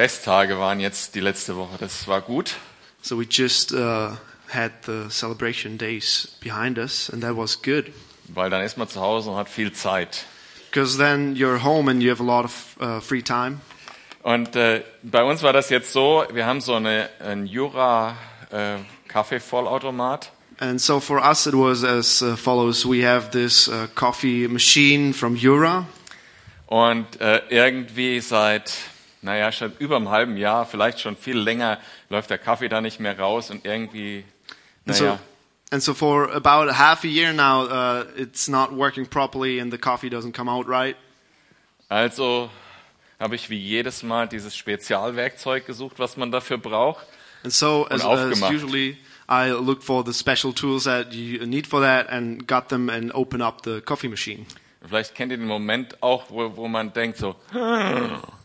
Festtage waren jetzt die letzte Woche. Das war gut. So we just uh, had the celebration days behind us, and that was good. Weil dann ist man zu Hause und hat viel Zeit. Because then you're home and you have a lot of uh, free time. Und äh, bei uns war das jetzt so, wir haben so eine, einen Jura äh, Kaffeevollautomat. And so for us it was as uh, follows. We have this uh, coffee machine from Jura. Und äh, irgendwie seit, naja, schon über einem halben Jahr, vielleicht schon viel länger, läuft der Kaffee da nicht mehr raus und irgendwie, naja, and so for about half a year now, uh, it's not working properly and the coffee doesn't come out right. also habe ich wie jedes Mal dieses Spezialwerkzeug gesucht, was man dafür braucht. And so as, as usually, I look for the special tools that you need for that and got them and open up the coffee machine. Vielleicht kennt ihr den Moment auch, wo, wo man denkt so, "Hm,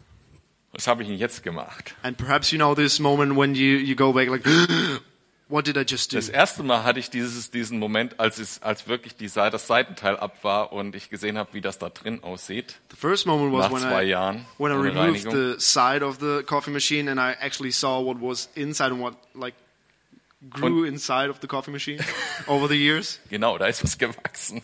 was habe ich denn jetzt gemacht? And perhaps you know this moment when you, you go back like, what did I just do? Das erste Mal hatte ich dieses, diesen Moment, als, es, als wirklich die, das Seitenteil ab war und ich gesehen habe, wie das da drin aussieht. The first moment was Nach when zwei I, Jahren when I removed Reinigung. the side of the coffee machine and I actually saw what was inside and what like grew inside of the coffee machine over the years. Genau, da ist was gewachsen.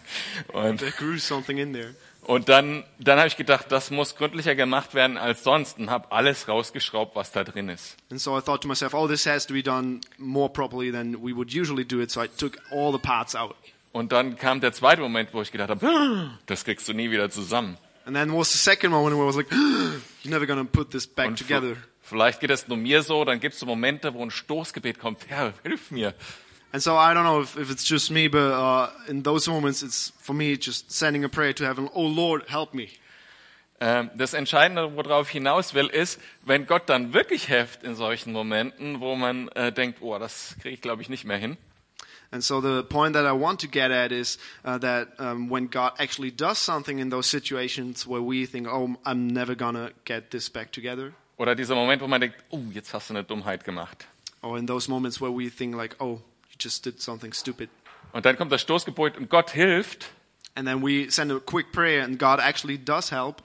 Und, There grew something in there. Und dann, dann habe ich gedacht, das muss gründlicher gemacht werden als sonst und habe alles rausgeschraubt, was da drin ist. And so I thought to myself, oh, this has to be done more properly than we would usually do it. So I took all the parts out. Und dann kam der zweite Moment, wo ich gedacht habe, das kriegst du nie wieder zusammen. And then was the second moment where I was like, you're never to put this back Und together. vielleicht geht es nur mir so, dann gibt es so Momente, wo ein Stoßgebet kommt, Herr, hilf mir. And so I don't know if, if it's just me, but uh, in those moments, it's for me just sending a prayer to heaven. Oh Lord, help me. Ähm, Das Entscheidende, worauf ich hinaus will, ist, wenn Gott dann wirklich hilft in solchen Momenten, wo man äh, denkt, oh, das kriege ich, glaube ich, nicht mehr hin. And so the point that I want to get at is uh, that um, when God actually does something in those situations where we think, oh, I'm never gonna get this back together, Oder dieser Moment, wo man denkt, oh, jetzt hast du eine Dummheit gemacht. or in those moments where we think like, oh, just did something stupid, Und dann kommt das Stoßgebet und Gott hilft, and then we send a quick prayer and God actually does help,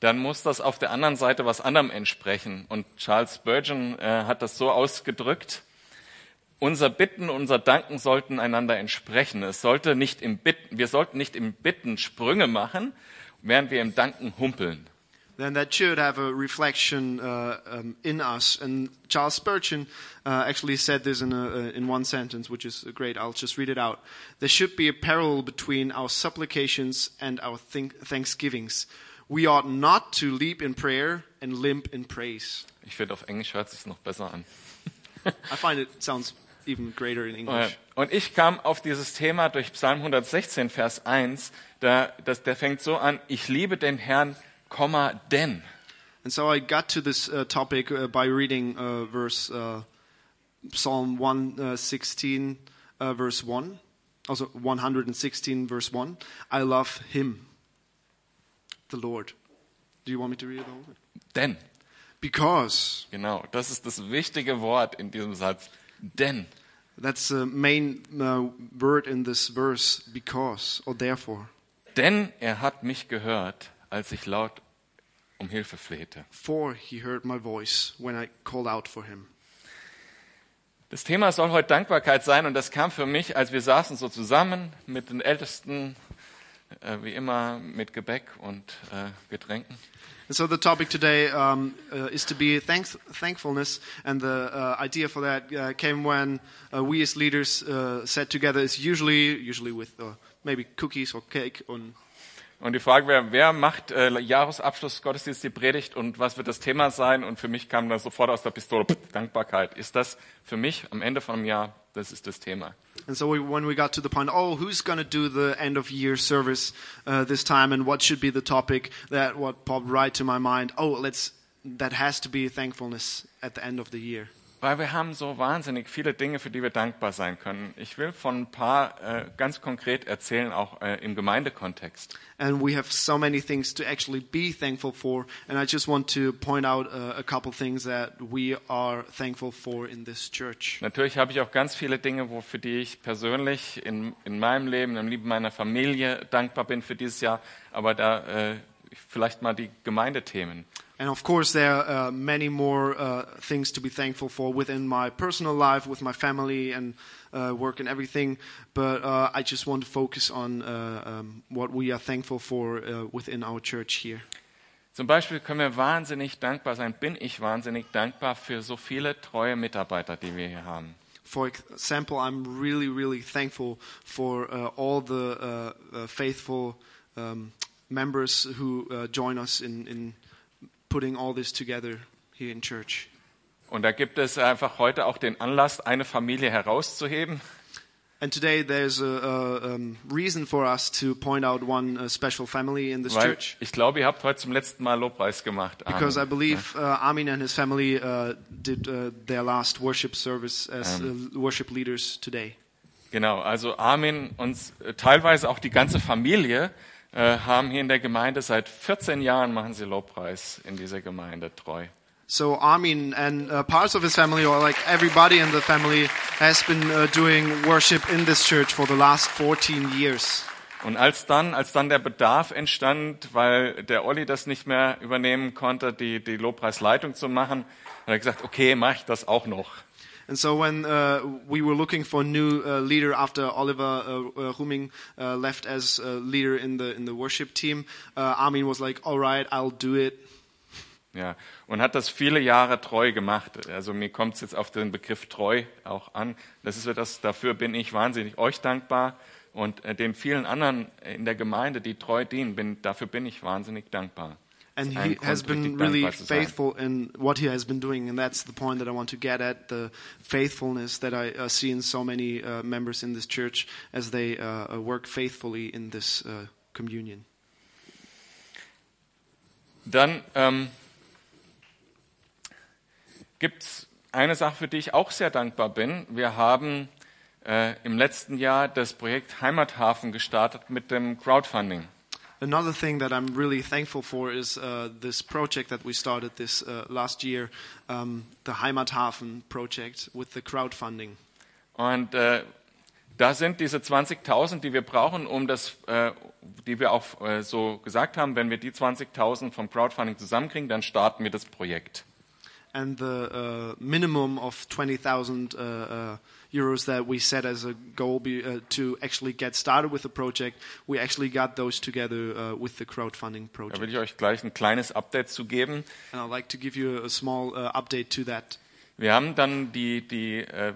dann muss das auf der anderen Seite was anderem entsprechen. Und Charles Spurgeon äh, hat das so ausgedrückt, unser Bitten, unser Danken sollten einander entsprechen. Es sollte nicht im Bitten, wir sollten nicht im Bitten Sprünge machen, während wir im Danken humpeln. Then that should have a reflection uh, um, in us. And Charles Spurgeon uh, actually said this in, a, uh, in one sentence, which is great. I'll just read it out. There should be a parallel between our supplications and our think- thanksgivings. We ought not to leap in prayer and limp in praise. Ich finde, auf Englisch hört es sich noch besser an. I find it sounds even greater in English. Und ich kam auf dieses Thema durch Psalm 116, Vers 1. Da, das, der fängt so an, ich liebe den Herrn, Komma, denn. And so I got to this uh, topic uh, by reading uh, verse uh, Psalm 116, uh, verse 1. Also 116, verse 1. I love him, the Lord. Do you want me to read it over? Denn. Because. Genau, das ist das wichtige Wort in diesem Satz. Denn. That's the main uh, word in this verse. Because or therefore. Denn er hat mich gehört, als ich laut um Hilfe flehte. For he heard my voice when I called out for him. Das Thema soll heute Dankbarkeit sein und das kam für mich, als wir saßen so zusammen mit den Ältesten, äh, wie immer mit Gebäck und äh, Getränken. And so the topic today um, uh, is to be thanks- thankfulness, and the uh, idea for that uh, came when uh, we as leaders uh, sat together. Is usually usually with uh, maybe cookies or cake on. Und die Frage wäre, wer macht äh, Jahresabschluss Gottesdienst die Predigt und was wird das Thema sein? Und für mich kam dann sofort aus der Pistole Dankbarkeit. Ist das für mich am Ende von einem Jahr, das ist das Thema. And so we, when we got to the point, oh, who's going to do the end of year service uh, this time, and what should be the topic? That what popped right to my mind. Oh, let's. That has to be thankfulness at the end of the year. Weil wir haben so wahnsinnig viele Dinge, für die wir dankbar sein können. Ich will von ein paar äh, ganz konkret erzählen, auch äh, im Gemeindekontext. and we have so many things to actually be thankful for. And I just want to point out uh, a couple things that we are thankful for in this church. Natürlich habe ich auch ganz viele Dinge, wo, für die ich persönlich in, in meinem Leben, im Leben meiner Familie dankbar bin für dieses Jahr. Aber da äh, vielleicht mal die Gemeindethemen. And of course, there are uh, many more uh, things to be thankful for within my personal life, with my family and uh, work and everything. But uh, I just want to focus on uh, um, what we are thankful for uh, within our church here. Zum Beispiel können wir wahnsinnig dankbar sein, bin ich wahnsinnig dankbar für so viele treue Mitarbeiter, die wir hier haben. For example, I'm really, really thankful for uh, all the uh, uh, faithful um, members who join us in, in putting all this together here in church. Und da gibt es einfach heute auch den Anlass, eine Familie herauszuheben. And today there's a, a um, reason for us to point out one uh, special family in this Weil church. ich glaube, ihr habt heute zum letzten Mal Lobpreis gemacht. Amen. Because I believe uh, Amin and his family uh, did uh, their last worship service as uh, worship leaders today. Genau, also Armin und äh, teilweise auch die ganze Familie äh, haben hier in der Gemeinde seit 14 Jahren machen sie Lobpreis in dieser Gemeinde treu. So Armin and uh, parts of his family, or like everybody in the family, has been uh, doing worship in this church for the last 14 years. Und als dann, als dann der Bedarf entstand, weil der Olli das nicht mehr übernehmen konnte, die, die Lobpreisleitung zu machen, hat er gesagt, okay, mache ich das auch noch. And so when uh, we were looking for a new uh, leader after Oliver uh, uh, Ruming uh, left as leader in the in the worship team, uh, Armin was like, "All right, I'll do it." Ja, und hat das viele Jahre treu gemacht. Also mir kommt es jetzt auf den Begriff treu auch an. Das ist das, dafür bin ich wahnsinnig euch dankbar und äh, den vielen anderen in der Gemeinde, die treu dienen, bin, dafür bin ich wahnsinnig dankbar. And he has been really faithful in what he has been doing, and that's the point that I want to get at: the faithfulness that I uh, see in so many uh, members in this church as they uh, uh, work faithfully in this uh, communion. Dann ähm, gibt es eine Sache, für die ich auch sehr dankbar bin. Wir haben äh, im letzten Jahr das Projekt Heimathafen gestartet mit dem Crowdfunding. Another thing that I'm really thankful for is uh, this project that we started this uh, last year, um, the Heimathafen project with the crowdfunding. Und äh, da sind diese 20.000, die wir brauchen, um das, äh, die wir auch äh, so gesagt haben, wenn wir die 20.000 vom Crowdfunding zusammenkriegen, dann starten wir das Projekt. And the uh, minimum of 20,000 uh, uh, euros that we set as a goal be, uh, to actually get started with the project, we actually got those together uh, with the crowdfunding Da project. will ich euch gleich ein kleines Update zu geben. And I'd like to give you a small uh, update to that. Wir haben dann die, die äh,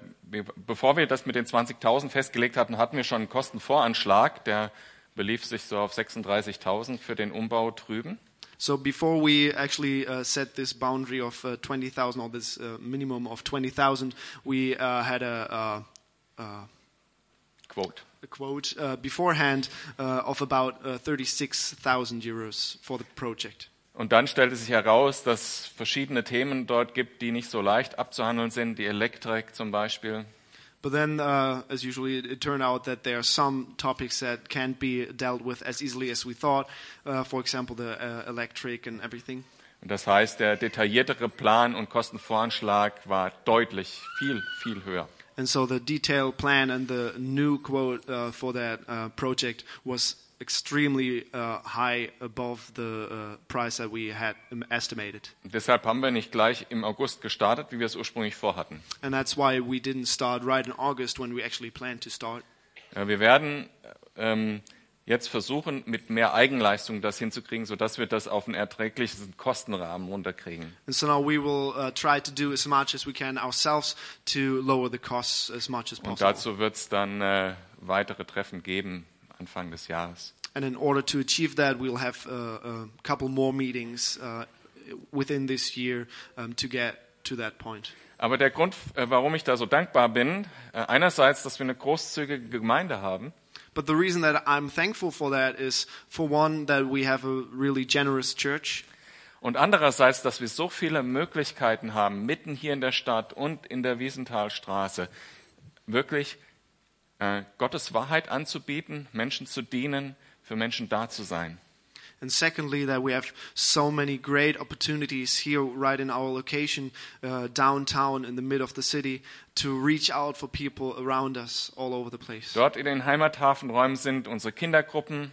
bevor wir das mit den 20.000 festgelegt hatten, hatten wir schon einen Kostenvoranschlag, der belief sich so auf 36.000 für den Umbau drüben. So before we actually uh, set this boundary of uh, 20,000 or this uh, minimum of 20,000, we uh, had a, uh, Quote. a quote uh, beforehand of about uh, 36,000 euros for the project. Und dann stellte sich heraus, dass verschiedene Themen dort gibt, die nicht so leicht abzuhandeln sind, die Elektrik zum Beispiel. But then, uh, as usually, it, it turned out that there are some topics that can't be dealt with as easily as we thought. Uh, for example, the uh, electric and everything. Und das heißt, der detailliertere Plan und Kostenvoranschlag war deutlich viel, viel höher. And so the detailed plan and the new quote uh, for that uh, project was extremely uh, high above the uh, price that we had estimated. Und deshalb haben wir nicht gleich im August gestartet, wie wir es ursprünglich vorhatten. And that's why we didn't start right in August when we actually planned to start. Ja, Wir werden ähm, jetzt versuchen, mit mehr Eigenleistung das hinzukriegen, sodass wir das auf einen erträglichen Kostenrahmen runterkriegen. And so now we will uh, try to do as much as we can ourselves to lower the costs as much as Und possible. dazu wird es dann äh, weitere Treffen geben Anfang des Jahres. And in order to achieve that, we'll have uh, a couple more meetings uh, within this year um, to get to that point. Aber der Grund, äh, warum ich da so dankbar bin, äh, einerseits, dass wir eine großzügige Gemeinde haben But the reason that I'm thankful for that is, for one, that we have a really generous church, und andererseits, dass wir so viele Möglichkeiten haben, mitten hier in der Stadt und in der Wiesenthalstraße, wirklich Gottes Wahrheit anzubieten, Menschen zu dienen, für Menschen da zu sein. and secondly, that we have so many great opportunities here, right in our location, uh, downtown in the middle of the city, to reach out for people around us all over the place. Dort in den Heimathafenräumen sind unsere Kindergruppen,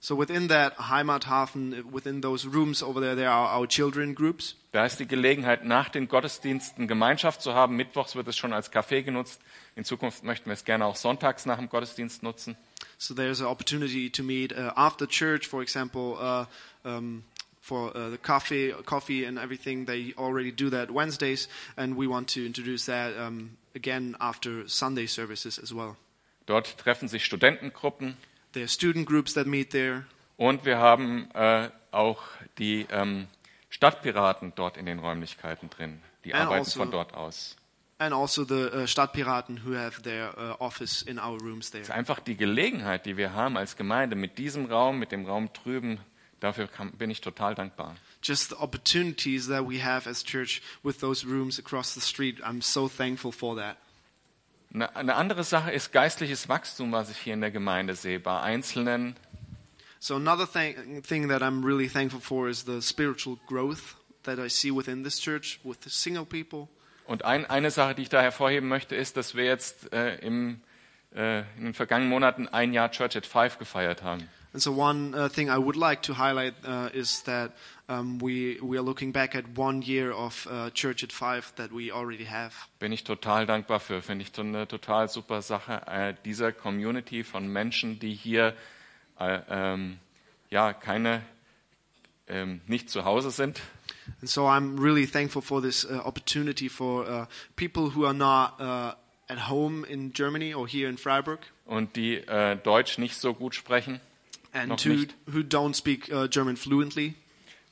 So within that Heimathafen, within those rooms over there, there are our children groups. Da ist die Gelegenheit, nach den Gottesdiensten Gemeinschaft zu haben. Mittwochs wird es schon als Café genutzt. In Zukunft möchten wir es gerne auch sonntags nach dem Gottesdienst nutzen. So there's an opportunity to meet uh, after church, for example, uh, um, for uh, the coffee, coffee and everything. They already do that Wednesdays, and we want to introduce that um, again after Sunday services as well. Dort treffen sich Studentengruppen Are student groups that meet there, und wir haben äh, auch die ähm, Stadtpiraten dort in den Räumlichkeiten drin. Die And arbeiten also- von dort aus. and also the uh, Stadtpiraten who have their uh, office in our rooms there. Es ist einfach die Gelegenheit, die wir haben als Gemeinde mit diesem Raum, mit dem Raum drüben. Dafür kann, bin ich total dankbar. Just the opportunities that we have as church with those rooms across the street. I'm so thankful for that. Eine, andere Sache ist geistliches Wachstum, was ich hier in der Gemeinde sehe, bei Einzelnen, So another thing, thing that I'm really thankful for is the spiritual growth that I see within this church with the single people. Und ein, eine Sache, die ich da hervorheben möchte, ist, dass wir jetzt äh, im, äh, in den vergangenen Monaten ein Jahr Church at Five gefeiert haben. And so one uh, thing I would like to highlight uh, is that um, we we are looking back at one year of uh, Church at Five that we already have. Bin ich total dankbar für. Finde ich eine total super Sache, äh, dieser Community von Menschen, die hier äh, ähm, ja keine ähm, nicht zu Hause sind, And so I'm really thankful for this uh, opportunity for uh, people who are not uh, at home in Germany or here in Freiburg und die äh, Deutsch nicht so gut sprechen, and who, who don't speak uh, German fluently.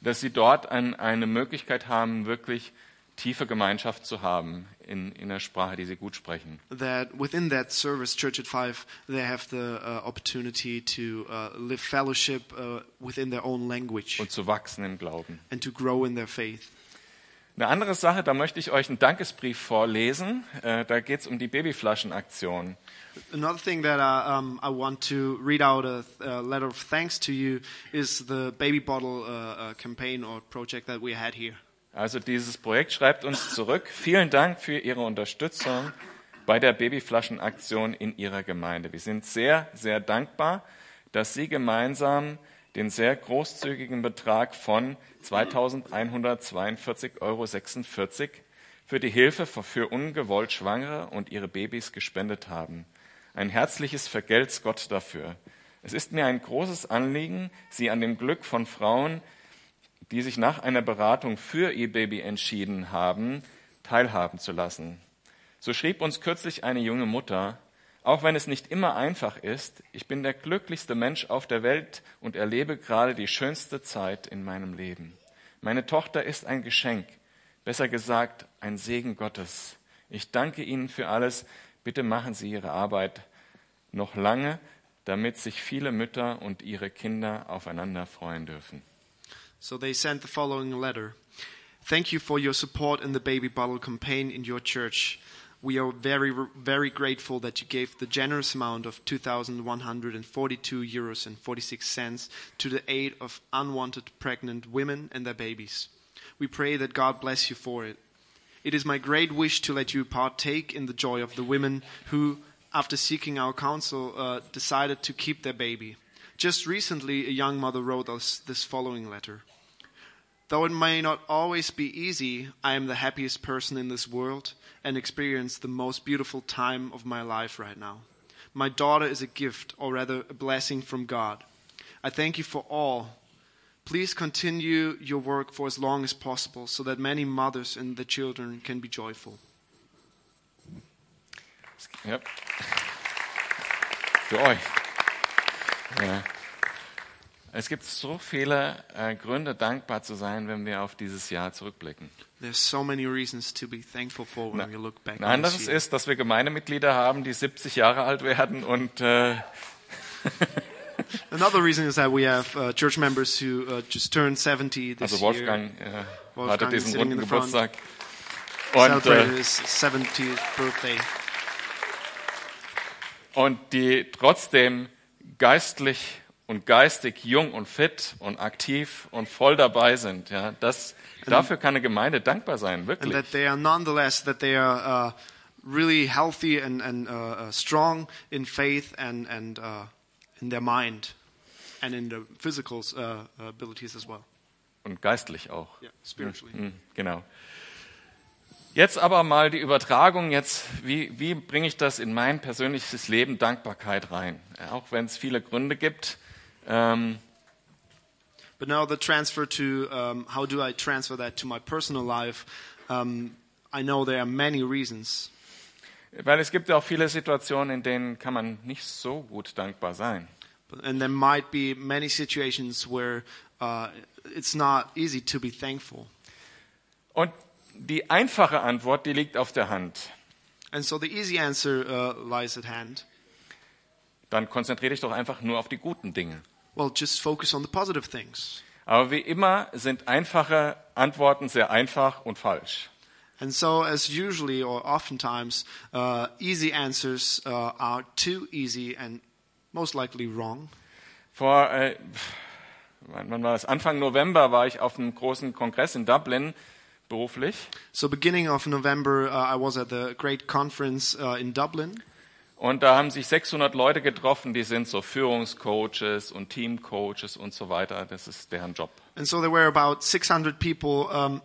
Dass sie dort ein, eine Möglichkeit haben, wirklich tiefe Gemeinschaft zu haben in, in der Sprache, die sie gut sprechen. that within that service, Church at Five, they have the uh, opportunity to uh, live fellowship uh, within their own language und zu wachsen im Glauben. and to grow in their faith. Eine andere Sache, da möchte ich euch einen Dankesbrief vorlesen. Äh, da geht es um die Babyflaschenaktion. Another thing that I, um, I want to read out a, a letter of thanks to you is the baby bottle uh, uh, campaign or project that we had here. Also dieses Projekt schreibt uns zurück. Vielen Dank für Ihre Unterstützung bei der Babyflaschenaktion in Ihrer Gemeinde. Wir sind sehr, sehr dankbar, dass Sie gemeinsam den sehr großzügigen Betrag von 2.142,46 Euro für die Hilfe für ungewollt Schwangere und ihre Babys gespendet haben. Ein herzliches Vergelt's Gott dafür. Es ist mir ein großes Anliegen, Sie an dem Glück von Frauen, die sich nach einer Beratung für ihr Baby entschieden haben, teilhaben zu lassen. So schrieb uns kürzlich eine junge Mutter, auch wenn es nicht immer einfach ist, ich bin der glücklichste Mensch auf der Welt und erlebe gerade die schönste Zeit in meinem Leben. Meine Tochter ist ein Geschenk, besser gesagt ein Segen Gottes. Ich danke Ihnen für alles. Bitte machen Sie Ihre Arbeit noch lange, damit sich viele Mütter und ihre Kinder aufeinander freuen dürfen. So they sent the following letter. Thank you for your support in the baby bottle campaign in your church. We are very, very grateful that you gave the generous amount of 2,142 euros and 46 cents to the aid of unwanted pregnant women and their babies. We pray that God bless you for it. It is my great wish to let you partake in the joy of the women who, after seeking our counsel, uh, decided to keep their baby. Just recently, a young mother wrote us this following letter. Though it may not always be easy, I am the happiest person in this world and experience the most beautiful time of my life right now. My daughter is a gift, or rather, a blessing from God. I thank you for all. Please continue your work for as long as possible so that many mothers and the children can be joyful. Für euch. Ja. Es gibt so viele äh, Gründe, dankbar zu sein, wenn wir auf dieses Jahr zurückblicken. So back Ein anderes year. ist, dass wir Gemeindemitglieder haben, die 70 Jahre alt werden und äh, Another reason is that we have uh, church members who uh, just turned 70 this also Wolfgang äh, Wolfgang hatte diesen runden. Geburtstag. year, Und, äh, his 70th birthday. und die trotzdem geistlich und geistig jung und fit und aktiv und voll dabei sind. Ja, das, dafür kann eine Gemeinde dankbar sein, And wirklich. that they are nonetheless, that they are uh, really healthy and, and uh, uh, strong in faith and, and uh, in their mind. and in the physical uh, abilities as well. Und geistlich auch. Yeah, spiritually. Hm, Genau. Jetzt aber mal die Übertragung, jetzt, wie, wie bringe ich das in mein persönliches Leben Dankbarkeit rein? Auch wenn es viele Gründe gibt. Ähm, But now the transfer to um, how do I transfer that to my personal life? Um, I know there are many reasons. weil es gibt auch viele Situationen, in denen kann man nicht so gut dankbar sein. And there might be many situations where uh, it's not easy to be thankful. Und die einfache Antwort, die liegt auf der Hand. And so the easy answer uh, lies at hand. Dann konzentriere dich doch einfach nur auf die guten Dinge. Well, just focus on the positive things. Aber wie immer sind einfache Antworten sehr einfach und falsch. And so, as usually or oftentimes, uh, easy answers uh, are too easy and most likely wrong. Vor, äh, wann war das? Anfang November war ich auf einem großen Kongress in Dublin beruflich. So, beginning of November, uh, I was at the great conference uh, in Dublin. Und da haben sich 600 Leute getroffen, die sind so Führungscoaches und Teamcoaches und so weiter. Das ist deren Job. And so there were about 600 people um,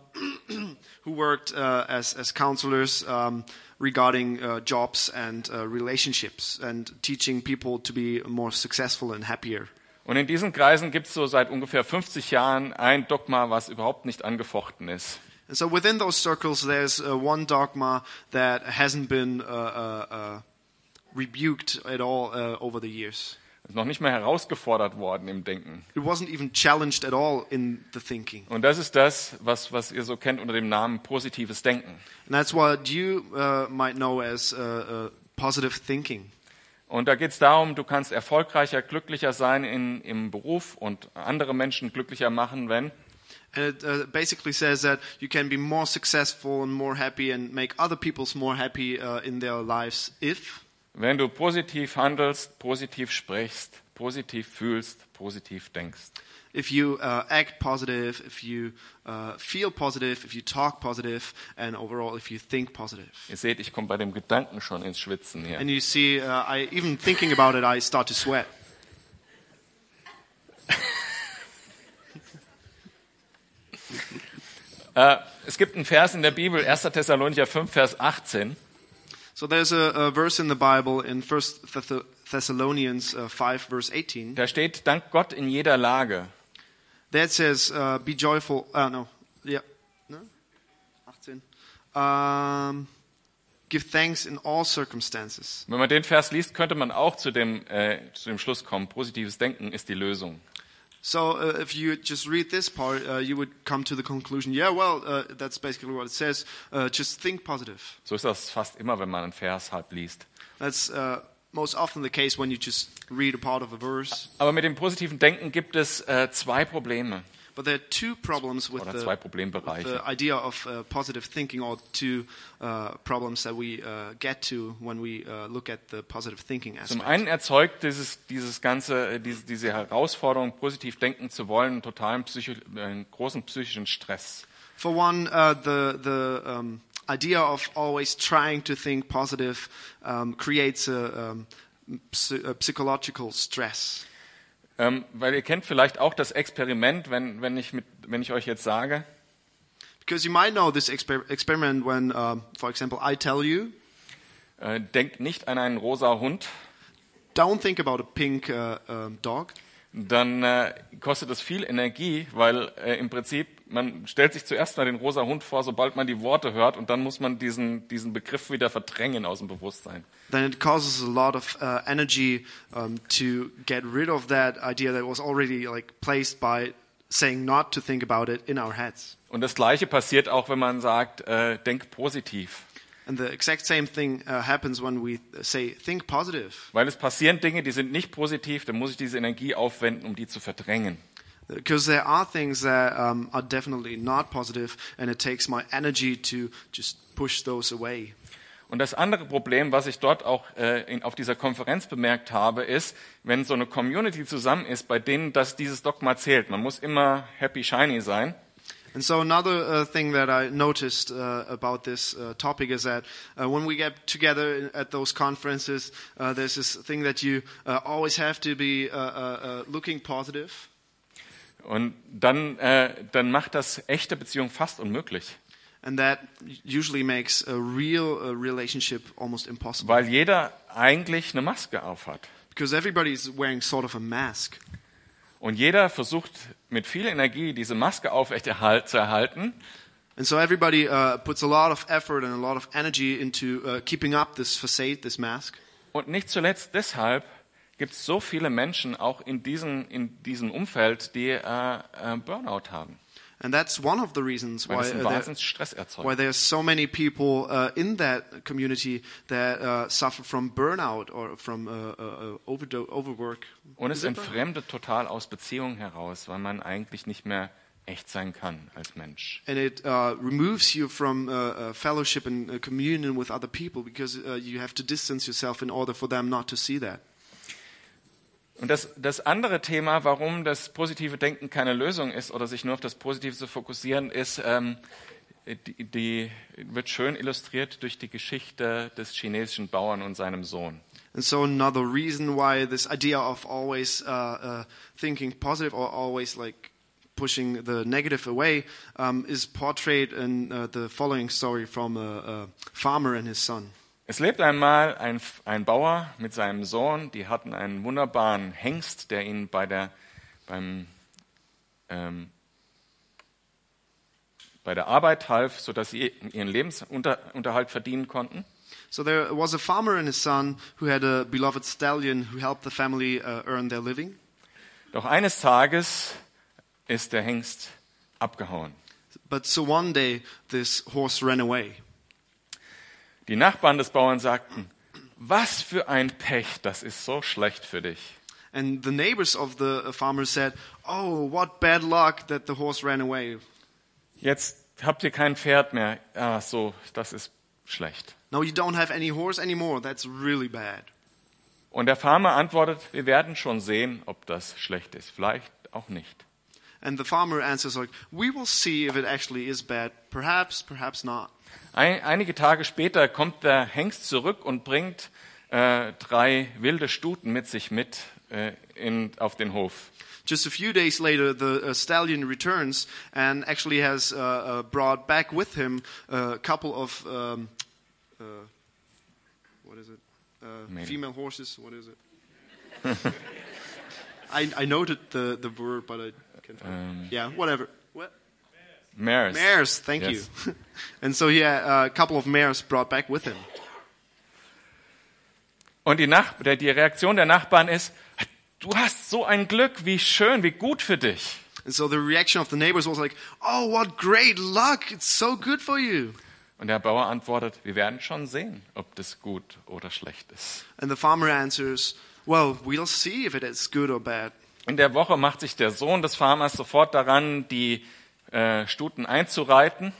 who worked uh, as, as counselors um, regarding uh, jobs and uh, relationships and teaching people to be more successful and happier. Und in diesen Kreisen gibt es so seit ungefähr 50 Jahren ein Dogma, was überhaupt nicht angefochten ist. And so within those circles, there's uh, one dogma that hasn't been uh, uh, rebuked at all uh, over the years. Ist noch nicht mehr herausgefordert worden im Denken. It wasn't even challenged at all in the thinking. Und das ist das, was, was ihr so kennt unter dem Namen positives Denken. And that's what you uh, might know as uh, uh, positive thinking. Und da geht es darum, du kannst erfolgreicher, glücklicher sein in, im Beruf und andere Menschen glücklicher machen, wenn And it uh, basically says that you can be more successful and more happy and make other people's more happy uh, in their lives if Wenn du positiv handelst, positiv sprichst, positiv fühlst, positiv denkst. if you uh, act positive, if you uh, feel positive, if you talk positive, and overall if you think positive. Ihr seht, ich komme bei dem Gedanken schon ins Schwitzen hier. And you see, uh, I even thinking about it, I start to sweat. Äh, es gibt einen Vers in der Bibel, 1. Thessalonicher 5, Vers 18. So there's a, a verse in the Bible in First Thess- Thessalonians uh, 5 verse 18 Da steht, dank Gott in jeder Lage. that says, uh, "Be joyful." Uh, no, yeah, no, 18. Um, give thanks in all circumstances. Wenn man den Vers liest, könnte man auch zu dem, äh, zu dem Schluss kommen, positives Denken ist die Lösung. So uh, if you just read this part, uh, you would come to the conclusion, yeah, well, uh, that's basically what it says. Uh, just think positive. So ist das fast immer, wenn man einen Vers halt liest. That's uh, most often the case when you just read a part of a verse. Aber mit dem positiven Denken gibt es äh, zwei Probleme But there are two problems with the, zwei the idea of uh, positive thinking, or two uh, problems that we uh, get to when we uh, look at the positive thinking Zum aspect. einen erzeugt dieses, dieses ganze, äh, diese, diese Herausforderung, positiv denken zu wollen, totalen Psycho, einen großen psychischen Stress. For one, uh, the the um, idea of always trying to think positive um, creates a, um, a psychological stress. Ähm, weil ihr kennt vielleicht auch das Experiment, wenn, wenn, ich mit, wenn ich euch jetzt sage, Because you might know this exper- experiment when, um, for example, I tell you, äh, denkt nicht an einen rosa Hund, don't think about a pink uh, um, dog. dann äh, kostet das viel Energie, weil äh, im Prinzip man stellt sich zuerst mal den rosa Hund vor, sobald man die Worte hört, und dann muss man diesen, diesen Begriff wieder verdrängen aus dem Bewusstsein. Then it causes a lot of uh, energy um, to get rid of that idea that was already like placed by saying not to think about it in our heads. Und das Gleiche passiert auch, wenn man sagt, äh, denk positiv. And the exact same thing uh, happens when we say think positive. Weil es passieren Dinge, die sind nicht positiv, dann muss ich diese Energie aufwenden, um die zu verdrängen. Because there are things that um, are definitely not positive, and it takes my energy to just push those away. Und das andere Problem, was ich dort auch äh, in, auf dieser Konferenz bemerkt habe, ist, wenn so eine Community zusammen ist, bei denen das dieses Dogma zählt. Man muss immer happy shiny sein. And so another uh, thing that I noticed uh, about this uh, topic is that uh, when we get together at those conferences, uh, there's this thing that you uh, always have to be uh, uh, uh, looking positive. Und dann, äh, dann macht das echte Beziehung fast unmöglich. And that usually makes a real uh, relationship almost impossible. Weil jeder eigentlich eine Maske aufhat. Because everybody's wearing sort of a mask. Und jeder versucht mit viel Energie diese Maske aufrechterhalt- zu erhalten. And so everybody uh, puts a lot of effort and a lot of energy into uh, keeping up this facade, this mask. Und nicht zuletzt deshalb gibt es so viele Menschen auch in, diesen, in diesem Umfeld, die äh, äh, Burnout haben. And that's one of the reasons why, uh, there, why there's so many people uh, in that community that uh, suffer from burnout or from uh, uh, overdo- overwork. Und es entfremdet total aus Beziehungen heraus, weil man eigentlich nicht mehr echt sein kann als Mensch. And it uh, removes you from fellowship and communion with other people because uh, you have to distance yourself in order for them not to see that. Und das, das andere Thema, warum das positive Denken keine Lösung ist oder sich nur auf das Positive zu fokussieren, ist, ähm, die, die wird schön illustriert durch die Geschichte des chinesischen Bauern und seinem Sohn. And so another reason why this idea of always uh, uh, thinking positive or always like pushing the negative away um, is portrayed in uh, the following story from a, a farmer and his son. Es lebt einmal ein, ein Bauer mit seinem Sohn, die hatten einen wunderbaren Hengst, der ihnen bei der, beim, ähm, bei der Arbeit half, sodass sie ihren Lebensunterhalt verdienen konnten. So there was a farmer and his son who had a beloved stallion who helped the family uh, earn their living. Doch eines Tages ist der Hengst abgehauen. But so one day this horse ran away. Die Nachbarn des Bauern sagten, was für ein Pech, das ist so schlecht für dich. And the neighbors of the farmer said, Oh, what bad luck that the horse ran away. Jetzt habt ihr kein Pferd mehr. Ah, so, das ist schlecht. No, you don't have any horse anymore. That's really bad. Und der Farmer antwortet, wir werden schon sehen, ob das schlecht ist. Vielleicht auch nicht. And the farmer answers like, "We will see if it actually is bad. Perhaps, perhaps not." Ein, einige Tage später kommt der Hengst zurück und bringt äh, drei wilde Stuten mit sich mit äh, in, auf den Hof. Just a few days later, the uh, stallion returns and actually has uh, uh, brought back with him a couple of um, uh, what is it? Uh, female horses. What is it? I, I noted the, the word, but I can't. find Um, it. yeah, whatever. Mares. Mares. Thank Yes. you. and so he had uh, a couple of mares brought back with him. Und die, Nach die Reaktion der Nachbarn ist, du hast so ein Glück, wie schön, wie gut für dich. And so the reaction of the neighbors was like, "Oh, what great luck! It's so good for you." Und der Bauer antwortet, wir werden schon sehen, ob das gut oder schlecht ist. And the farmer answers, "Well, we'll see if it is good or bad." In der Woche macht sich der Sohn des Farmers sofort daran, die äh, Stuten einzureiten.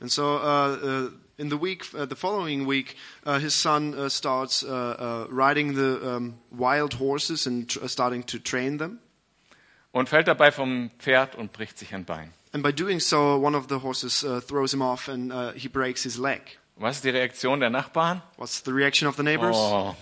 And so uh, uh, in the week, uh, the following week, uh, his son uh, starts uh, riding the um, wild horses and starting to train them. und fällt dabei vom Pferd und bricht sich ein Bein. And by doing so, one of the horses uh, throws him off and uh, he breaks his leg. Was ist die Reaktion der Nachbarn? What's the reaction of the neighbors? Oh,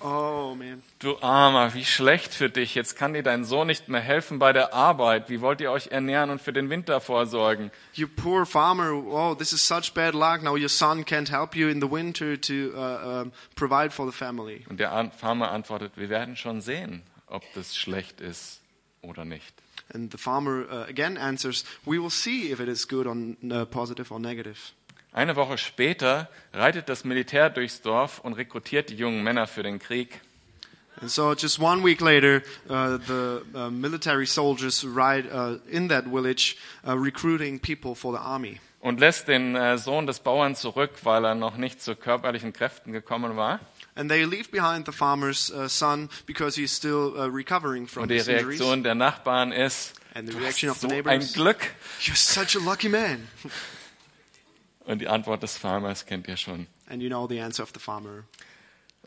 Oh, man. du Armer, wie schlecht für dich. Jetzt kann dir dein Sohn nicht mehr helfen bei der Arbeit. Wie wollt ihr euch ernähren und für den Winter vorsorgen? You poor farmer. Oh, this is such bad luck. Now your son can't help you in the winter to uh, um, provide for the family. Und der Farmer antwortet, wir werden schon sehen, ob das schlecht ist oder nicht. And the farmer uh, again answers, "We will see if it is good or uh, positive or negative." Eine Woche später reitet das Militär durchs Dorf und rekrutiert die jungen Männer für den Krieg. And so, just one week later, uh, the uh, military soldiers ride uh, in that village, uh, recruiting people for the army, und lässt den äh, Sohn des Bauern zurück, weil er noch nicht zu körperlichen Kräften gekommen war. and they leave behind the farmer's uh, son because he's still uh, recovering from Und die his injuries. Reaktion der Nachbarn ist, And the reaction of the so ein neighbors. Glück. You're such a lucky man. Und die Antwort des Farmers kennt ihr schon. And you know the answer of the farmer.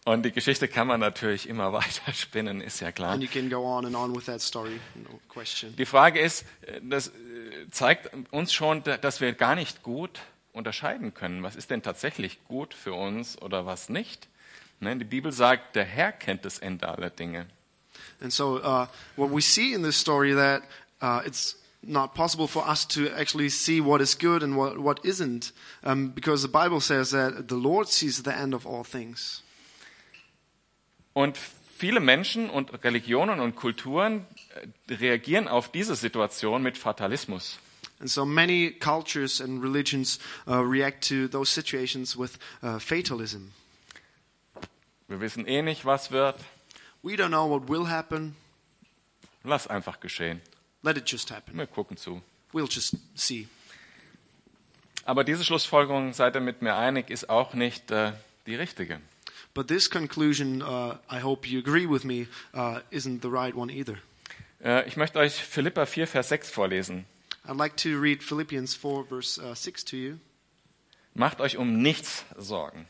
Und die Geschichte kann man natürlich immer weiter spinnen, ist ja klar. And you can go on and on with that story, no question. Die Frage ist, äh, das, äh, zeigt uns schon, dass wir gar nicht gut unterscheiden können. Was ist denn tatsächlich gut für uns oder was nicht? Ne, die Bibel sagt, der Herr kennt das Ende aller Dinge. And so, uh, what we see in this story that uh, it's not possible for us to actually see what is good and what, what isn't, um, because the Bible says that the Lord sees the end of all things. Und viele Menschen und Religionen und Kulturen äh, reagieren auf diese Situation mit Fatalismus. And so many cultures and religions uh, react to those situations with uh, fatalism. Wir wissen eh nicht, was wird. We don't know what will happen. Lass einfach geschehen. Let it just happen. Wir gucken zu. We'll just see. Aber diese Schlussfolgerung, seid ihr mit mir einig, ist auch nicht äh, die richtige. But this conclusion, uh, I hope you agree with me, uh, isn't the right one either. Äh, ich möchte euch Philippa 4, Vers 6 vorlesen. I'd like to read Philippians 4, verse uh, 6 to you. Macht euch um nichts Sorgen.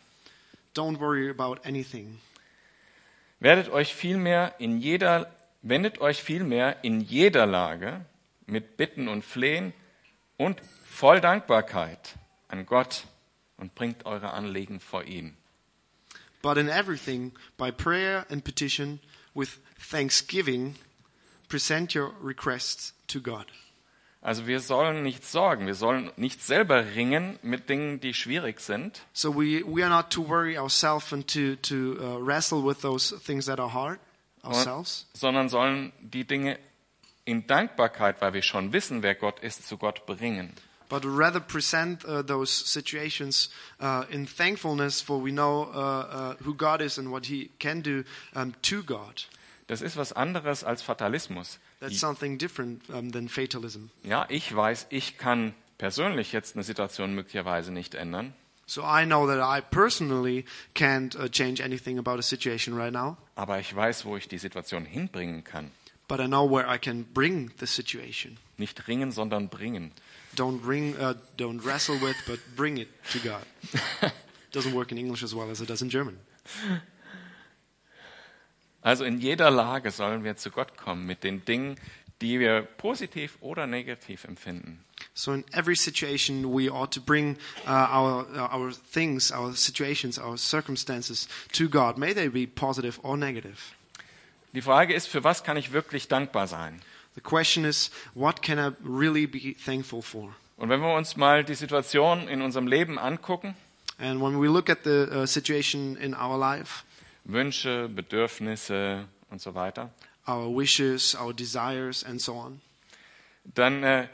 Don't worry about anything. Werdet euch vielmehr in jeder, wendet euch vielmehr in jeder Lage mit Bitten und Flehen und voll Dankbarkeit an Gott und bringt eure Anliegen vor ihn. But in everything, by prayer and petition, with thanksgiving, present your requests to God. Also wir sollen nicht sorgen, wir sollen nicht selber ringen mit Dingen, die schwierig sind, So we, we are not to worry ourselves and to, to uh, wrestle with those things that are hard ourselves, sondern sollen die Dinge in Dankbarkeit, weil wir schon wissen, wer Gott ist, zu Gott bringen. but rather present uh, those situations uh, in thankfulness, for we know uh, uh, who God is and what He can do um, to God. Das ist was anderes als Fatalismus. That's something different um, than fatalism. Ja, ich weiß, ich kann persönlich jetzt eine Situation möglicherweise nicht ändern, So I know that I personally can't uh, change anything about a situation right now, aber ich weiß, wo ich die Situation hinbringen kann. but I know where I can bring the situation. Nicht ringen, sondern bringen. Don't ring, uh, don't wrestle with, but bring it to God. Doesn't work in English as well as it does in German. Also in jeder Lage sollen wir zu Gott kommen mit den Dingen, die wir positiv oder negativ empfinden. So in every situation, we ought to bring uh, our uh, our things, our situations, our circumstances to God. May they be positive or negative. Die Frage ist, für was kann ich wirklich dankbar sein? The question is, what can I really be thankful for? Und wenn wir uns mal die Situation in unserem Leben angucken, And when we look at the uh, situation in our life, Wünsche, Bedürfnisse und so weiter, our wishes, our desires, and so on, dann äh,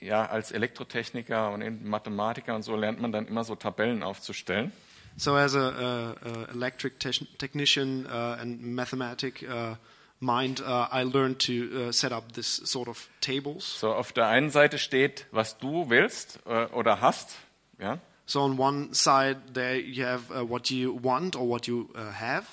ja als Elektrotechniker und Mathematiker und so lernt man dann immer so Tabellen aufzustellen. So, as a, uh, uh, electric te- technician uh, and mathematic uh, mind, uh, I learned to uh, set up this sort of tables. So auf der einen Seite steht, was du willst äh, oder hast, ja. So, on one side, there you have uh, what you want or what you uh, have,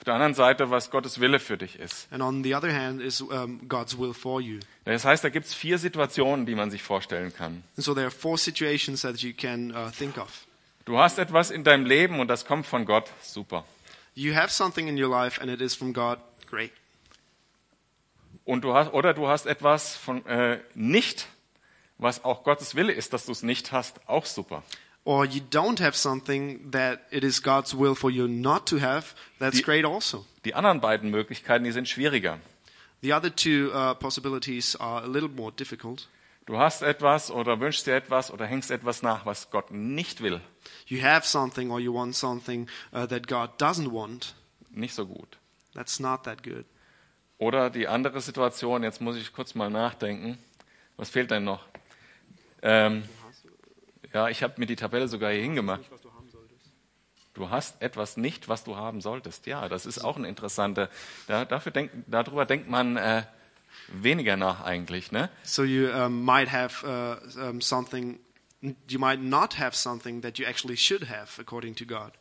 Auf der anderen Seite, was Gottes Wille für dich ist. and on the other hand is um, God's will for you. Das heißt, da gibt es vier Situationen, die man sich vorstellen kann. And so, there are four situations that you can uh, think of. Du hast etwas in deinem Leben und das kommt von Gott, super. You have something in your life, and it is from God, great. Und du hast, oder du hast etwas von äh, nicht, was auch Gottes Wille ist, dass du es nicht hast, auch super. Or you don't have something that it is God's will for you not to have, that's Die- great also. Die anderen beiden Möglichkeiten, die sind schwieriger. The other two uh, possibilities are a little more difficult. Du hast etwas oder wünschst dir etwas oder hängst etwas nach, was Gott nicht will. You have something or you want something uh, that God doesn't want. Nicht so gut. That's not that good. Oder die andere Situation, jetzt muss ich kurz mal nachdenken. Was fehlt denn noch? Ähm, ja, ich habe mir die Tabelle sogar hier hingemacht. Du hast etwas nicht, was du haben solltest. Ja, das ist auch ein interessanter. Da, dafür denk, darüber denkt man äh, weniger nach eigentlich. Ne? So you um, might have uh, um, something, you might not have something that you actually should have according to God.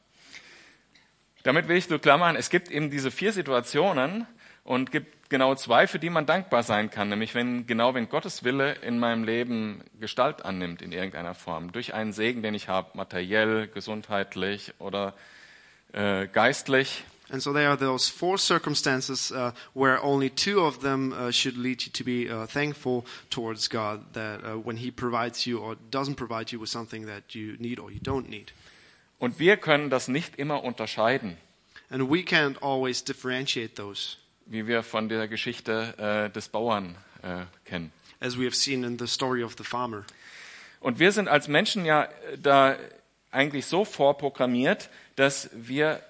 Damit will ich nur klar machen, es gibt eben diese vier Situationen und gibt genau zwei, für die man dankbar sein kann. Nämlich wenn, genau wenn Gottes Wille in meinem Leben Gestalt annimmt in irgendeiner Form. Durch einen Segen, den ich habe, materiell, gesundheitlich oder äh, geistlich. And so there are those four circumstances uh, where only two of them uh, should lead you to be uh, thankful towards God. That uh, when He provides you or doesn't provide you with something that you need or you don't need. Und wir können das nicht immer unterscheiden, And we can't always differentiate those, wie wir von der Geschichte äh, des Bauern äh, kennen. as we have seen in the story of the farmer. Und wir sind als Menschen ja äh, da eigentlich so vorprogrammiert, dass wir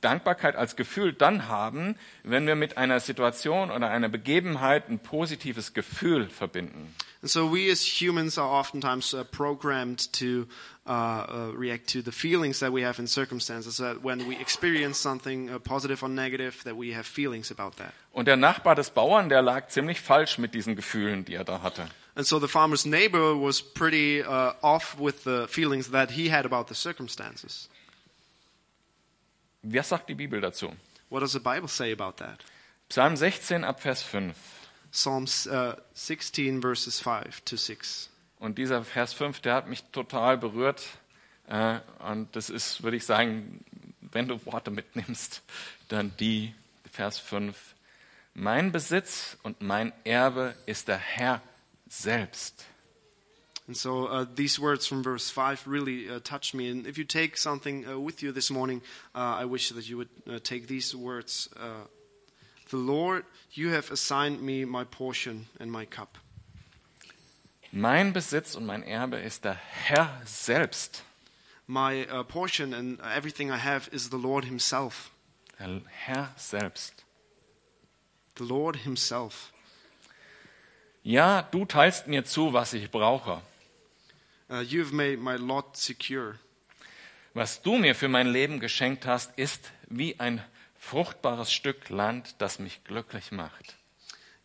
Dankbarkeit als Gefühl dann haben, wenn wir mit einer Situation oder einer Begebenheit ein positives Gefühl verbinden. And so we as humans are oftentimes uh, programmed to uh, uh, react to the feelings that we have in circumstances. That when we experience something uh, positive or negative, that we have feelings about that. Und der Nachbar des Bauern, der lag ziemlich falsch mit diesen Gefühlen, die er da hatte. And so the farmer's neighbor was pretty uh, off with the feelings that he had about the circumstances. Was sagt die Bibel dazu? What does the Bible say about that? Psalm 16 ab Vers 5. Psalms uh, 16 verses 5 to 6. Und dieser Vers 5, der hat mich total berührt. Äh, Und das ist, würde ich sagen, wenn du Worte mitnimmst, dann die, Vers 5. Mein Besitz und mein Erbe ist der Herr selbst. And so uh, these words from verse 5 really uh, touched me. And if you take something uh, with you this morning, uh, I wish that you would uh, take these words uh, The Lord, you have assigned me my portion and my cup. Mein Besitz und mein Erbe ist der Herr selbst. My uh, portion and everything I have is the Lord Himself. Der Herr selbst. The Lord Himself. Ja, du teilst mir zu, was ich brauche. Uh, you have made my lot secure. Was du mir für mein Leben geschenkt hast, ist wie ein fruchtbares Stück Land, das mich glücklich macht.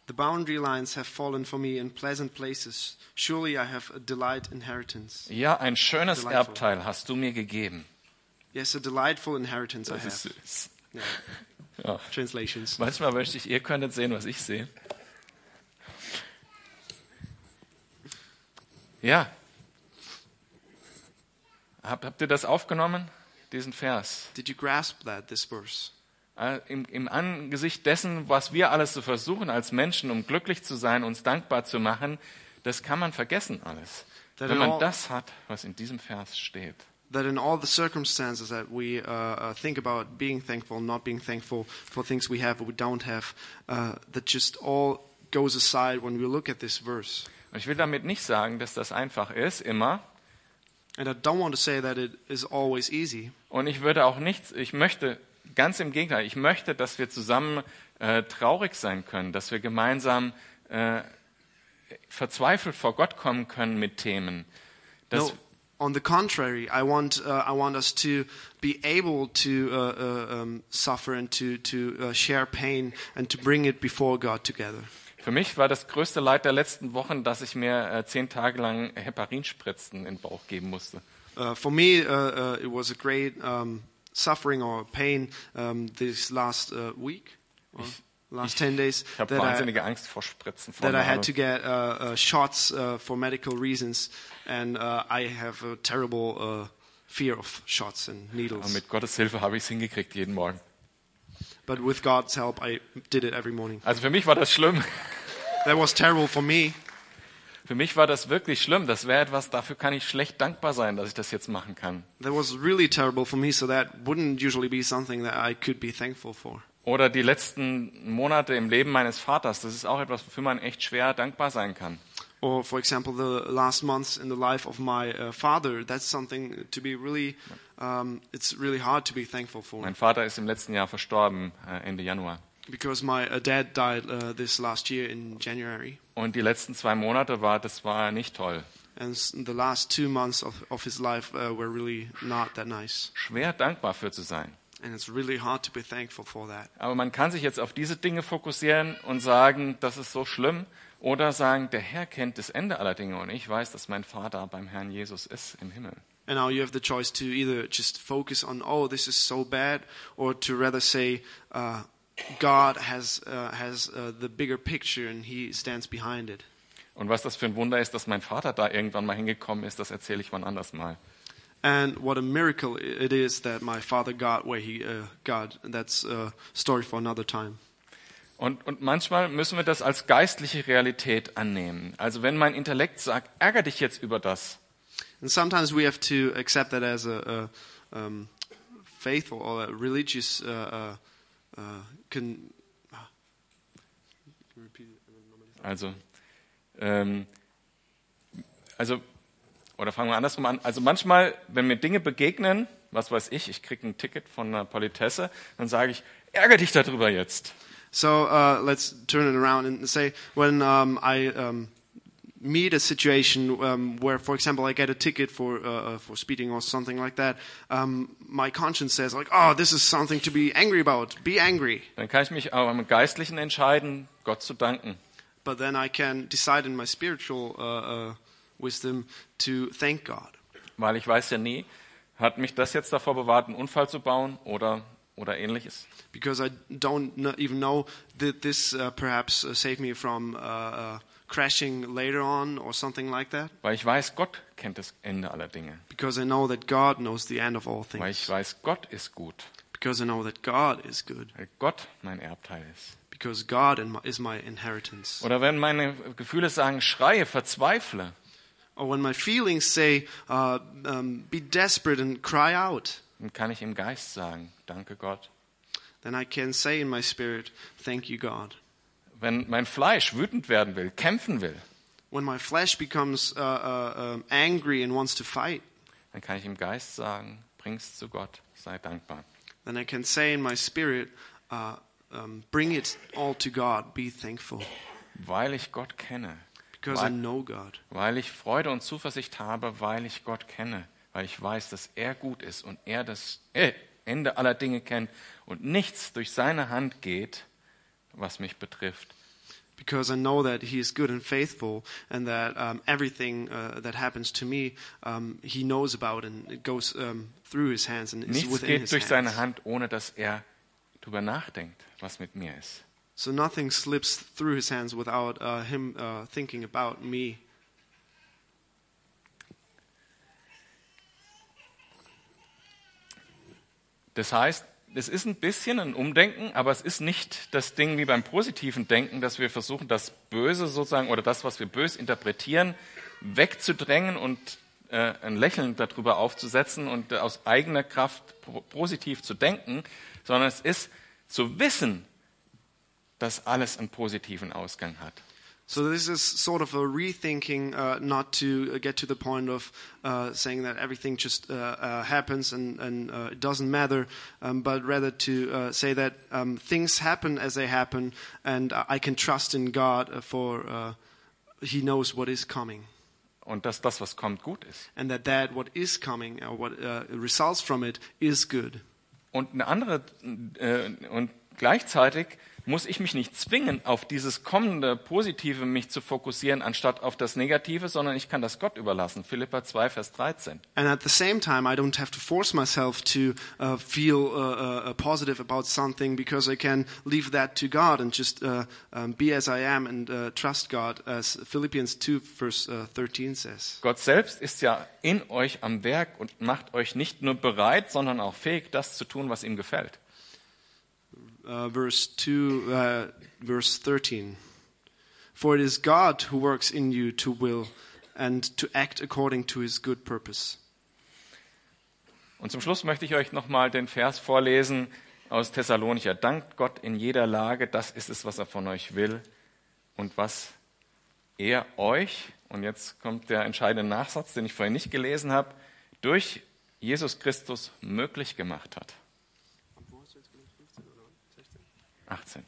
The boundary lines have fallen for me in pleasant places. Surely I have a delight inheritance. Ja, ein schönes Delightful. Erbteil hast du mir gegeben. Yes, a delightful inheritance I Das ist have. süß. Yeah. Ja. Translations. Manchmal möchte ich, ihr könntet sehen, was ich sehe. Ja. Habt, habt ihr das aufgenommen, diesen Vers? Did you grasp that, this verse? Äh, Im, Im Angesicht dessen, was wir alles so versuchen als Menschen, um glücklich zu sein, uns dankbar zu machen, das kann man vergessen alles. That Wenn man all- das hat, was in diesem Vers steht. That in all the circumstances that we uh, uh, think about being thankful, not being thankful for things we have or we don't have, uh, that just all goes aside when we look at this verse. Und ich will damit nicht sagen, dass das einfach ist, immer. And I don't want to say that it is always easy. Und ich würde auch nicht, ich möchte, ganz im Gegenteil, ich möchte, dass wir zusammen äh, traurig sein können, dass wir gemeinsam äh, verzweifelt vor Gott kommen können mit Themen. No, on the contrary, I want uh, I want us to be able to uh, uh, um, suffer and to to uh, share pain and to bring it before God together. Für mich war das größte Leid der letzten Wochen, dass ich mir äh, zehn Tage lang Heparinspritzen in den Bauch geben musste. Uh, for me, uh, it was a great um, suffering or pain um, this last uh, week, or last ten days Ich that I, Angst vor Spritzen. Vor that I had to get uh, uh, shots uh, for medical reasons, and uh, I have a terrible uh, fear of shots and needles. mit Gottes Hilfe habe ich es hingekriegt jeden Morgen. But with God's help, I did it every morning. Also für mich war das schlimm. That was terrible for me. Für mich war das wirklich schlimm. Das wäre etwas, dafür kann ich schlecht dankbar sein, dass ich das jetzt machen kann. That was really terrible for me, so that wouldn't usually be something that I could be thankful for. Oder die letzten Monate im Leben meines Vaters. Das ist auch etwas, wofür man echt schwer dankbar sein kann. Or, for example, the last months in the life of my uh, father. That's something to be really, um, it's really hard to be thankful for. Mein Vater ist im letzten Jahr verstorben, äh, Ende Januar. Because my uh, dad died uh, this last year in January. Und die letzten zwei Monate war, das war nicht toll. And the last two months of, of his life uh, were really not that nice. Schwer dankbar für zu sein. And it's really hard to be thankful for that. Aber man kann sich jetzt auf diese Dinge fokussieren und sagen, das ist so schlimm. Oder sagen, der Herr kennt das Ende aller Dinge und ich weiß, dass mein Vater beim Herrn Jesus ist im Himmel. And now you have the choice to either just focus on, oh, this is so bad, or to rather say, uh, God has, uh, has uh, the bigger picture and he stands behind it. Und was das für ein Wunder ist, dass mein Vater da irgendwann mal hingekommen ist, das erzähle ich wann anders mal. and what a miracle it is that my father got where he uh, got. That's a story for another time. Und, und manchmal müssen wir das als geistliche Realität annehmen. Also wenn mein Intellekt sagt, ärger dich jetzt über das, And sometimes we have to accept that as a, a um, faithful or a religious uh, uh, uh, con- Also, ähm, also, oder fangen wir andersrum an. Also manchmal, wenn mir Dinge begegnen, was weiß ich, ich kriege ein Ticket von einer Politesse, dann sage ich, ärger dich darüber jetzt. So uh, let's turn it around and say when um, I um, meet a situation um, where, for example, I get a ticket for uh, uh, for speeding or something like that, um, my conscience says like, "Oh, this is something to be angry about. Be angry." Dann kann ich mich auch im Geistlichen entscheiden, Gott zu danken. But then I can decide in my spiritual uh, uh, wisdom to thank God, Weil ich weiß ja nie, hat mich das jetzt davor bewahrt, einen Unfall zu bauen oder, oder ähnliches. because I don't even know that this uh, perhaps uh, saved me from crashing later on or something like that. Weil ich weiß, Gott kennt das Ende aller Dinge. Because I know that God knows the end of all Weil ich things. weiß, Gott ist gut. Because I know that God is good. Weil Gott mein Erbteil ist. Because God is my inheritance. Oder wenn meine Gefühle sagen, schreie, verzweifle, Or when my feelings say, uh, um, be desperate and cry out, dann kann ich im Geist sagen, danke Gott. then I can say in my spirit, thank you, God. Wenn mein Fleisch wütend werden will, kämpfen will, When my flesh becomes uh, uh, angry and wants to fight, dann kann ich im Geist sagen, bring's zu Gott, sei dankbar. then I can say in my spirit, uh, um, bring it all to God, be thankful. Weil ich Gott kenne, Because I Weil- know God. weil ich Freude und Zuversicht habe, weil ich Gott kenne, weil ich weiß, dass er gut ist und er das äh, Ende aller Dinge kennt und nichts durch seine Hand geht, was mich betrifft. Because I know that He is good and faithful, and that um, everything uh, that happens to me, um, He knows about, and it goes um, through His hands and is Nichts within geht His durch seine hands. Hand, ohne dass er darüber nachdenkt, was mit mir ist. So nothing slips through His hands without uh, Him uh, thinking about me. Das heißt, es ist ein bisschen ein Umdenken, aber es ist nicht das Ding wie beim positiven Denken, dass wir versuchen, das Böse sozusagen oder das, was wir bös interpretieren, wegzudrängen und äh, ein Lächeln darüber aufzusetzen und aus eigener Kraft po- positiv zu denken, sondern es ist zu wissen, dass alles einen positiven Ausgang hat. So this is sort of a rethinking, uh, not to uh, get to the point of uh, saying that everything just uh, uh, happens and, and uh, it doesn't matter, um, but rather to uh, say that um, things happen as they happen, and I can trust in God for uh, He knows what is coming, Und dass das, was kommt, gut ist. and that that what is coming, or what uh, results from it, is good. Und eine andere, äh, und gleichzeitig muss ich mich nicht zwingen, auf dieses kommende Positive mich zu fokussieren, anstatt auf das Negative, sondern ich kann das Gott überlassen. Philippa 2, Vers 13. And at the same time, I don't have to force myself to uh, feel uh, uh, positive about something because I can leave that to God and just uh, um, be as I am and uh, trust God, as Philippians 2, verse uh, 13 says. Gott selbst ist ja in euch am Werk und macht euch nicht nur bereit, sondern auch fähig, das zu tun, was ihm gefällt. Uh, verse 2, uh, verse 13. For it is God who works in you to will and to act according to his good purpose. Und zum Schluss möchte ich euch nochmal den Vers vorlesen aus Thessalonicher. Dankt Gott in jeder Lage, das ist es, was er von euch will und was er euch, und jetzt kommt der entscheidende Nachsatz, den ich vorhin nicht gelesen habe, durch Jesus Christus möglich gemacht hat. 18.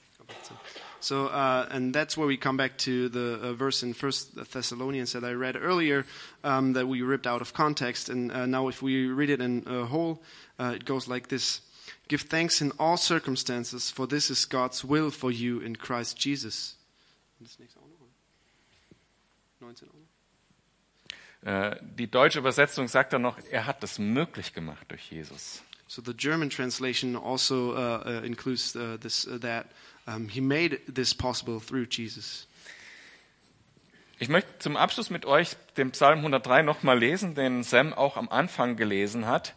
So, uh, and that's where we come back to the uh, verse in First Thessalonians that I read earlier, um, that we ripped out of context. And uh, now, if we read it in whole, uh, it goes like this: Give thanks in all circumstances, for this is God's will for you in Christ Jesus. Das nächste auch noch, oder? 19 auch noch? Äh, Die deutsche Übersetzung sagt dann noch, er hat es möglich gemacht durch Jesus. So the German translation also uh, uh, includes uh, this uh, that um, he made this possible through Jesus. Ich möchte zum Abschluss mit euch den Psalm 103 nochmal lesen, den Sam auch am Anfang gelesen hat.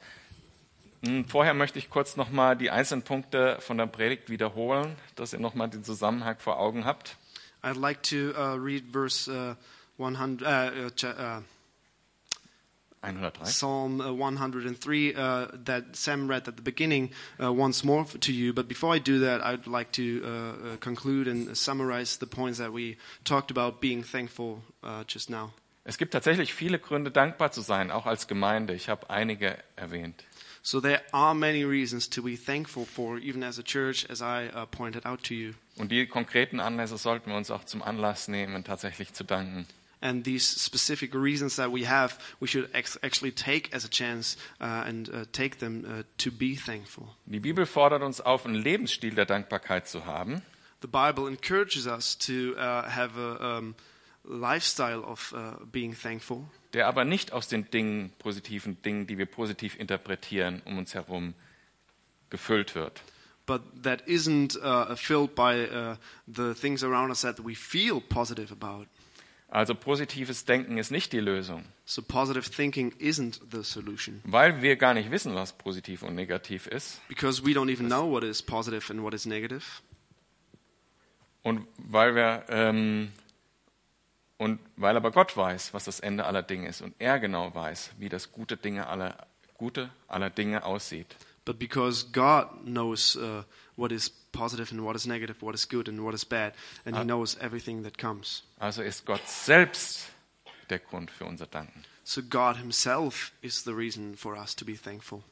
Hm, Vorher möchte ich kurz nochmal die einzelnen Punkte von der Predigt wiederholen, dass ihr nochmal den Zusammenhang vor Augen habt. I'd like to uh, read verse uh, 100, uh, uh, cha- uh, 103. Psalm uh, 103 uh, that Sam read at the beginning uh, once more to you. But before I do that, I'd like to uh, uh, conclude and summarize the points that we talked about being thankful uh, just now. Es gibt tatsächlich viele Gründe, dankbar zu sein, auch als Gemeinde. Ich habe einige erwähnt. So there are many reasons to be thankful for, even as a church, as I uh, pointed out to you. Und die konkreten Anlässe sollten wir uns auch zum Anlass nehmen, tatsächlich zu danken. And these specific reasons that we have, we should actually take as a chance uh, and uh, take them uh, to be thankful. Die Bibel fordert uns auf, einen Lebensstil der Dankbarkeit zu haben. The Bible encourages us to uh, have a um, lifestyle of uh, being thankful, der aber nicht aus den Dingen, positiven Dingen, die wir positiv interpretieren, um uns herum gefüllt wird. but that isn't uh, filled by uh, the things around us that we feel positive about. Also positives Denken ist nicht die Lösung, So positive thinking isn't the solution weil wir gar nicht wissen, was positiv und negativ ist because we don't even know what is positive and what is negative. und weil wir ähm, und weil aber Gott weiß, was das Ende aller Dinge ist und er genau weiß, wie das gute Dinge aller gute aller Dinge aussieht. But because God knows uh, what is positive and what is negative, what is good and what is bad, and He Ah. knows everything that comes. Also ist Gott selbst der Grund für unser Danken. So God Himself is the reason for us to be thankful.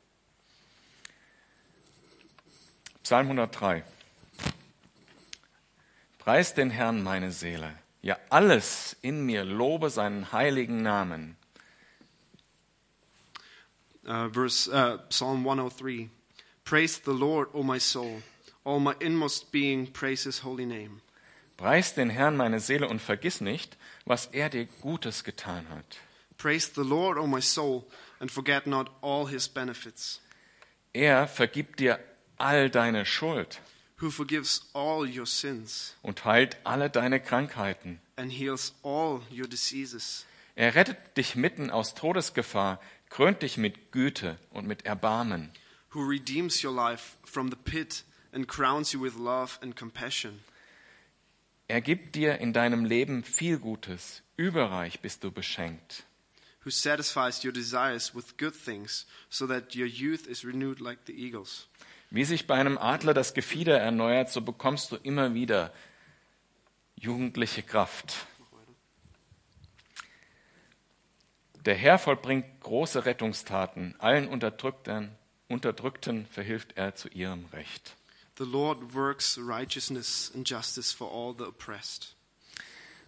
Psalm 103. Preis den Herrn meine Seele. Ja, alles in mir lobe seinen heiligen Namen. Uh, verse uh, Psalm 103. Praise the Lord, O my soul. All my inmost being praise His holy name. Preis den Herrn meine Seele und vergiss nicht, was er dir Gutes getan hat. Praise the Lord, O my soul, and forget not all His benefits, Er vergibt dir all deine Schuld who forgives all your sins und heilt alle deine Krankheiten. and heals all your diseases. Er rettet dich mitten aus Todesgefahr, krönt dich mit Güte und mit Erbarmen. who redeems your life from the pit and crowns you with love and compassion, Er gibt dir in deinem Leben viel Gutes, überreich bist du beschenkt. who satisfies your desires with good things, so that your youth is renewed like the eagles. Wie sich bei einem Adler das Gefieder erneuert, so bekommst du immer wieder jugendliche Kraft. Der Herr vollbringt große Rettungstaten. Allen Unterdrückten, Unterdrückten verhilft er zu ihrem Recht. The Lord works righteousness and justice for all the oppressed.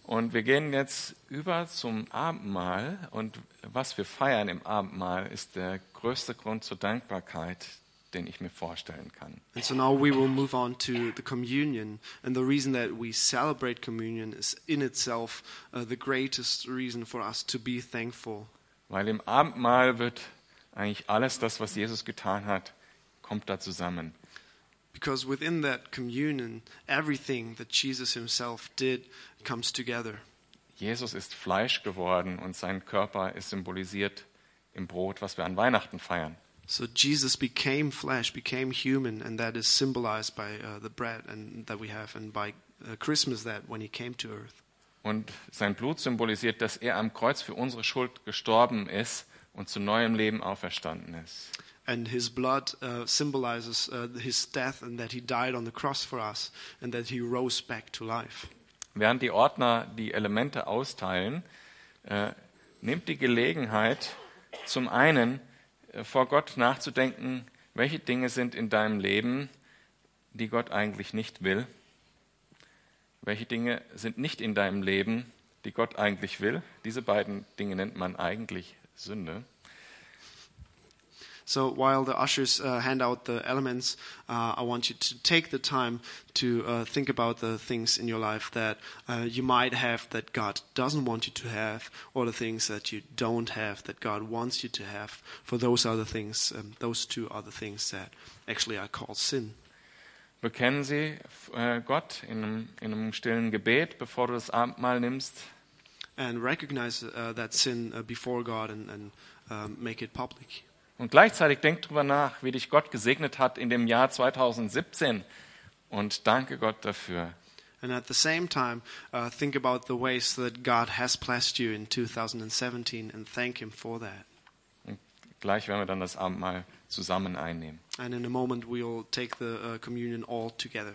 Und wir gehen jetzt über zum Abendmahl. Und was wir feiern im Abendmahl ist der größte Grund zur Dankbarkeit, den ich mir vorstellen kann. And so now we will move on to the communion. And the reason that we celebrate communion is in itself uh, the greatest reason for us to be thankful. Weil im Abendmahl wird eigentlich alles das, was Jesus getan hat, kommt da zusammen. Because within that communion, everything that Jesus himself did comes together. Jesus ist Fleisch geworden und sein Körper ist symbolisiert im Brot, was wir an Weihnachten feiern. So Jesus became flesh, became human, and that is symbolized by uh, the bread and that we have, and by uh, Christmas that when he came to earth. Und sein Blut symbolisiert, dass er am Kreuz für unsere Schuld gestorben ist und zu neuem Leben auferstanden ist. And his blood uh, symbolizes uh, his death and that he died on the cross for us and that he rose back to life. Während die Ordner die Elemente austeilen, äh, nimmt die Gelegenheit, zum einen äh, vor Gott nachzudenken, welche Dinge sind in deinem Leben, die Gott eigentlich nicht will. Welche Dinge sind nicht in deinem Leben, die Gott eigentlich will. Diese beiden Dinge nennt man eigentlich Sünde. So while the ushers uh, hand out the elements, uh, I want you to take the time to uh, think about the things in your life that uh, you might have that God doesn't want you to have, or the things that you don't have that God wants you to have. For those are the things, um, those two are the things that actually are called sin. Bekennen Sie äh, Gott in einem, in einem stillen Gebet, bevor du das Abendmahl nimmst. and recognize uh, that sin uh, before God and, and um, make it public. Und gleichzeitig denk drüber nach, wie dich Gott gesegnet hat in dem Jahr 2017 und danke Gott dafür. And at the same time, uh, think about the ways that God has blessed you in 2017 and thank Him for that. Und gleich werden wir dann das Abendmahl zusammen einnehmen. And in a moment, we'll take the uh, communion all together.